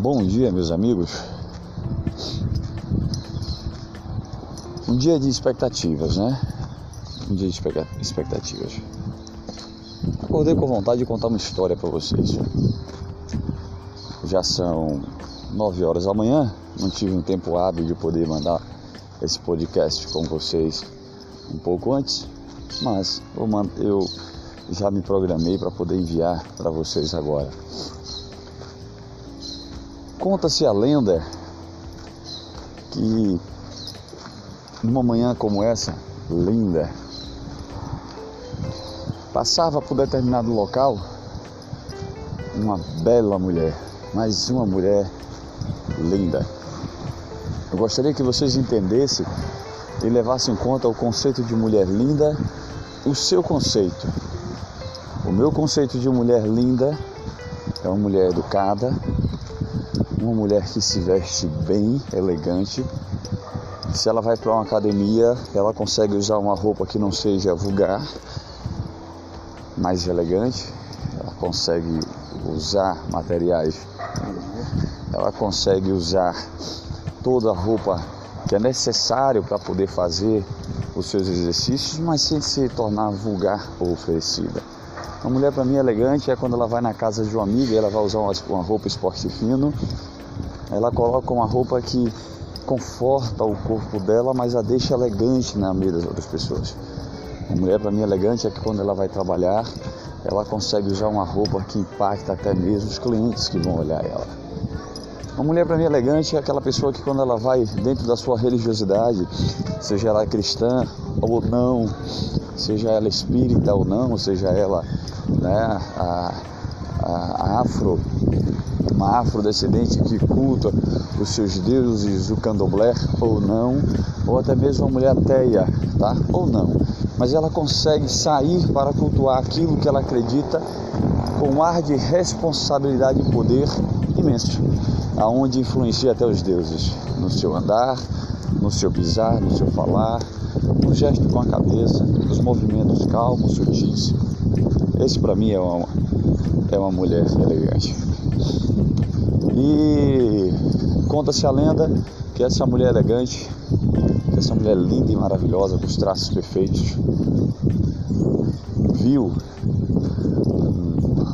Bom dia, meus amigos. Um dia de expectativas, né? Um dia de expectativas. Acordei com vontade de contar uma história para vocês. Já são nove horas da manhã, não tive um tempo hábil de poder mandar esse podcast com vocês um pouco antes, mas eu já me programei para poder enviar para vocês agora. Conta-se a lenda que numa manhã como essa, linda, passava por determinado local uma bela mulher, mas uma mulher linda. Eu gostaria que vocês entendessem e levassem em conta o conceito de mulher linda, o seu conceito. O meu conceito de mulher linda é uma mulher educada, uma mulher que se veste bem, elegante. Se ela vai para uma academia, ela consegue usar uma roupa que não seja vulgar, mais elegante. Ela consegue usar materiais, ela consegue usar toda a roupa que é necessário para poder fazer os seus exercícios, mas sem se tornar vulgar ou oferecida. Uma mulher para mim elegante é quando ela vai na casa de um amigo e ela vai usar uma roupa esporte fino, ela coloca uma roupa que conforta o corpo dela, mas a deixa elegante na meio das outras pessoas. Uma mulher para mim elegante é que quando ela vai trabalhar, ela consegue usar uma roupa que impacta até mesmo os clientes que vão olhar ela. Uma mulher para mim elegante é aquela pessoa que quando ela vai dentro da sua religiosidade, seja ela cristã ou não, seja ela espírita ou não, seja ela né, a, a, afro uma afrodescendente que culta os seus deuses, o candomblé ou não, ou até mesmo uma mulher ateia, tá? Ou não. Mas ela consegue sair para cultuar aquilo que ela acredita com um ar de responsabilidade e poder imenso, aonde influencia até os deuses no seu andar, no seu pisar, no seu falar, no gesto com a cabeça, nos movimentos calmos, sutis. Esse para mim é uma, é uma mulher elegante. E conta-se a lenda que essa mulher elegante, essa mulher linda e maravilhosa, com os traços perfeitos, viu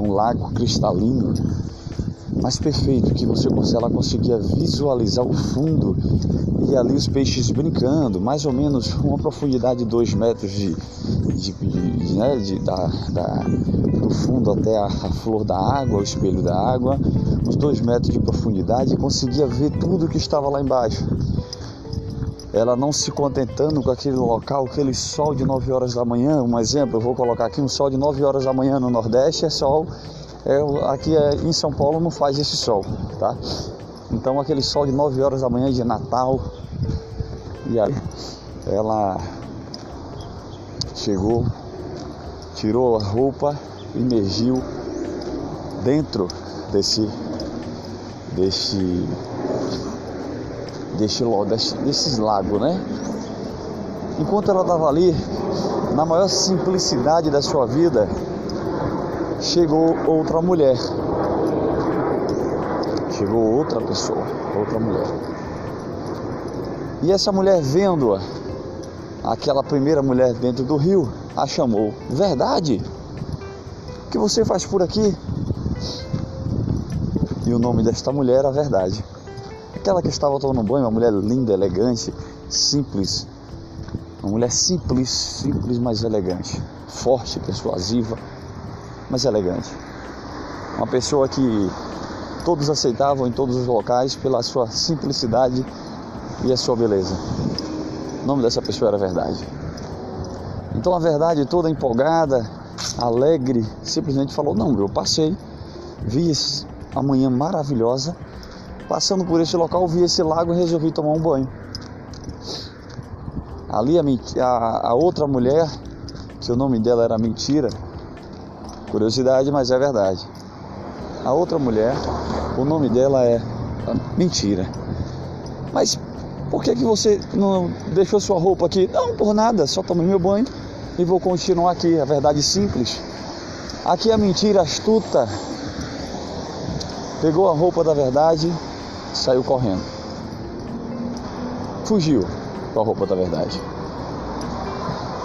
um lago cristalino mais perfeito que você ela conseguia visualizar o fundo e ali os peixes brincando, mais ou menos uma profundidade de 2 metros de, de, de, né, de da, da, do fundo até a, a, flor da água, o espelho da água, uns 2 metros de profundidade e conseguia ver tudo que estava lá embaixo. Ela não se contentando com aquele local, aquele sol de 9 horas da manhã, um exemplo, eu vou colocar aqui um sol de 9 horas da manhã no Nordeste, é sol, é, aqui é, em São Paulo não faz esse sol, tá? Então aquele sol de 9 horas da manhã de Natal, e aí ela chegou, tirou a roupa, emergiu dentro desse desse desse, desse desses lagos, né? Enquanto ela estava ali, na maior simplicidade da sua vida, chegou outra mulher. Chegou outra pessoa, outra mulher. E essa mulher vendo-a, aquela primeira mulher dentro do rio, a chamou. Verdade? O que você faz por aqui? E o nome desta mulher era Verdade. Aquela que estava tomando banho, uma mulher linda, elegante, simples. Uma mulher simples, simples, mas elegante. Forte, persuasiva, mas elegante. Uma pessoa que todos aceitavam em todos os locais pela sua simplicidade e a sua beleza. O nome dessa pessoa era Verdade. Então a Verdade, toda empolgada, alegre, simplesmente falou: Não, eu passei, vi a manhã maravilhosa, passando por esse local, vi esse lago e resolvi tomar um banho. Ali a, a, a outra mulher, que o nome dela era Mentira, curiosidade, mas é verdade. A outra mulher, o nome dela é Mentira. Mas por que, que você não deixou sua roupa aqui? Não, por nada, só tomei meu banho e vou continuar aqui. A verdade simples. Aqui a mentira astuta pegou a roupa da verdade, saiu correndo. Fugiu com a roupa da verdade.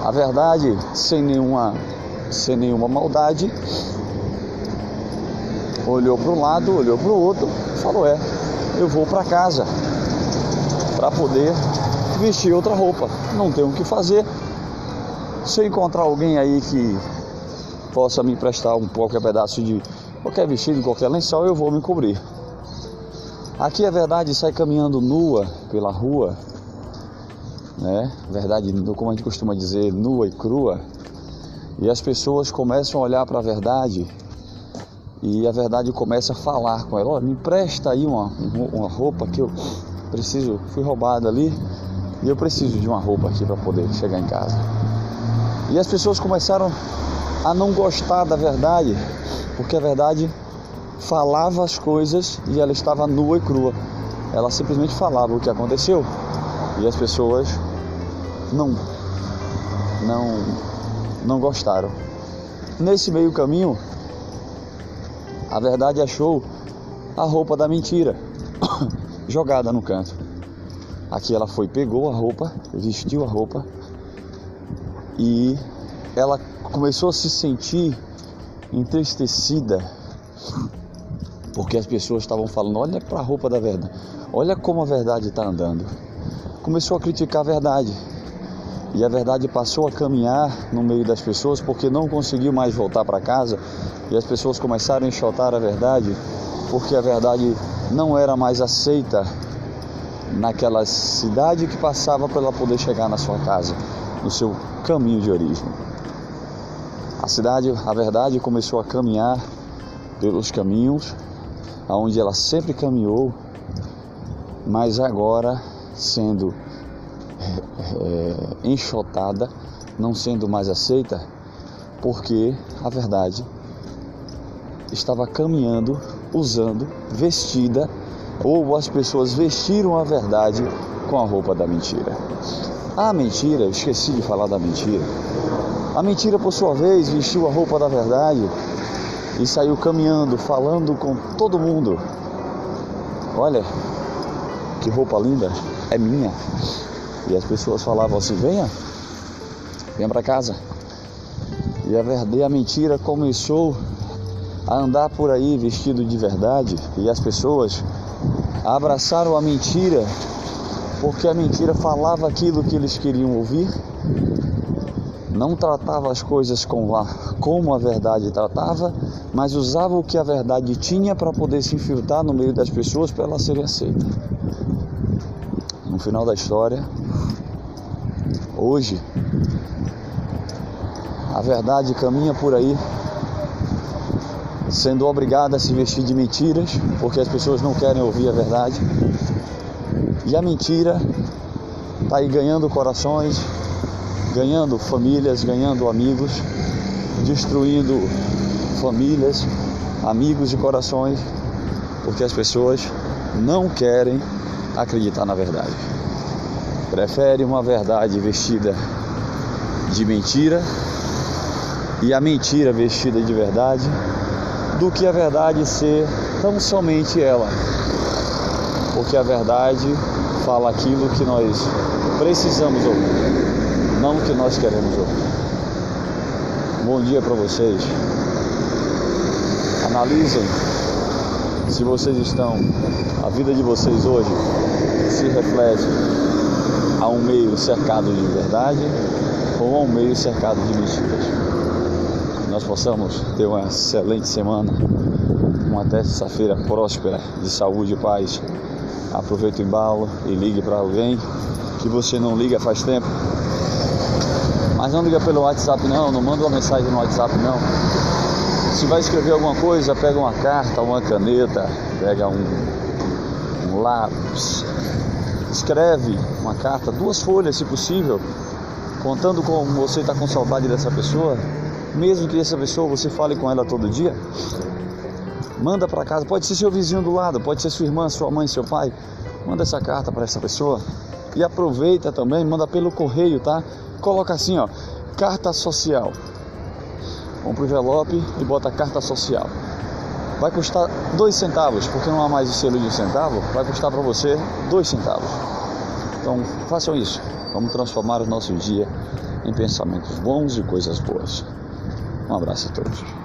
A verdade, sem nenhuma, sem nenhuma maldade, olhou para um lado, olhou para o outro, falou: É, eu vou para casa para poder vestir outra roupa. Não tenho o que fazer. Se eu encontrar alguém aí que possa me emprestar um qualquer pedaço de qualquer vestido, qualquer lençol, eu vou me cobrir. Aqui a verdade sai caminhando nua pela rua, né? Verdade, como a gente costuma dizer, nua e crua. E as pessoas começam a olhar para a verdade e a verdade começa a falar com ela: Olha, me empresta aí uma, uma roupa que eu preciso, fui roubado ali e eu preciso de uma roupa aqui para poder chegar em casa. E as pessoas começaram a não gostar da verdade, porque a verdade falava as coisas e ela estava nua e crua. Ela simplesmente falava o que aconteceu e as pessoas não não não gostaram. Nesse meio caminho, a verdade achou a roupa da mentira jogada no canto. Aqui ela foi, pegou a roupa, vestiu a roupa e ela começou a se sentir entristecida porque as pessoas estavam falando: olha para a roupa da verdade, olha como a verdade está andando. Começou a criticar a verdade e a verdade passou a caminhar no meio das pessoas porque não conseguiu mais voltar para casa e as pessoas começaram a enxotar a verdade porque a verdade não era mais aceita naquela cidade que passava para ela poder chegar na sua casa, no seu caminho de origem. A cidade, a verdade, começou a caminhar pelos caminhos aonde ela sempre caminhou, mas agora sendo é, enxotada, não sendo mais aceita, porque a verdade estava caminhando, usando, vestida, ou as pessoas vestiram a verdade com a roupa da mentira. A mentira, eu esqueci de falar da mentira. A mentira, por sua vez, vestiu a roupa da verdade e saiu caminhando, falando com todo mundo. Olha, que roupa linda, é minha. E as pessoas falavam assim: venha, venha para casa. E a verdade, a mentira começou a andar por aí vestido de verdade e as pessoas abraçaram a mentira porque a mentira falava aquilo que eles queriam ouvir não tratava as coisas a, como a verdade tratava, mas usava o que a verdade tinha para poder se infiltrar no meio das pessoas para elas serem aceitas. No final da história, hoje, a verdade caminha por aí, sendo obrigada a se vestir de mentiras, porque as pessoas não querem ouvir a verdade. E a mentira está aí ganhando corações, ganhando famílias, ganhando amigos, destruindo famílias, amigos e corações, porque as pessoas não querem acreditar na verdade. Preferem uma verdade vestida de mentira e a mentira vestida de verdade do que a verdade ser tão somente ela. Porque a verdade fala aquilo que nós precisamos ouvir não o que nós queremos ouvir. Bom dia para vocês. Analisem se vocês estão, a vida de vocês hoje se reflete a um meio cercado de verdade ou a um meio cercado de mentiras. Nós possamos ter uma excelente semana, uma terça-feira próspera de saúde e paz. Aproveite o embalo e ligue para alguém que você não liga faz tempo mas não liga pelo WhatsApp não, não manda uma mensagem no WhatsApp não. Se vai escrever alguma coisa, pega uma carta, uma caneta, pega um, um lápis, escreve uma carta, duas folhas se possível, contando como você está com saudade dessa pessoa, mesmo que essa pessoa você fale com ela todo dia. Manda para casa, pode ser seu vizinho do lado, pode ser sua irmã, sua mãe, seu pai. Manda essa carta para essa pessoa e aproveita também, manda pelo correio, tá? coloca assim, ó, carta social. Compra o envelope e bota carta social. vai custar dois centavos, porque não há mais o selo de um centavo, vai custar para você dois centavos. Então façam isso. Vamos transformar o nosso dia em pensamentos bons e coisas boas. Um abraço a todos.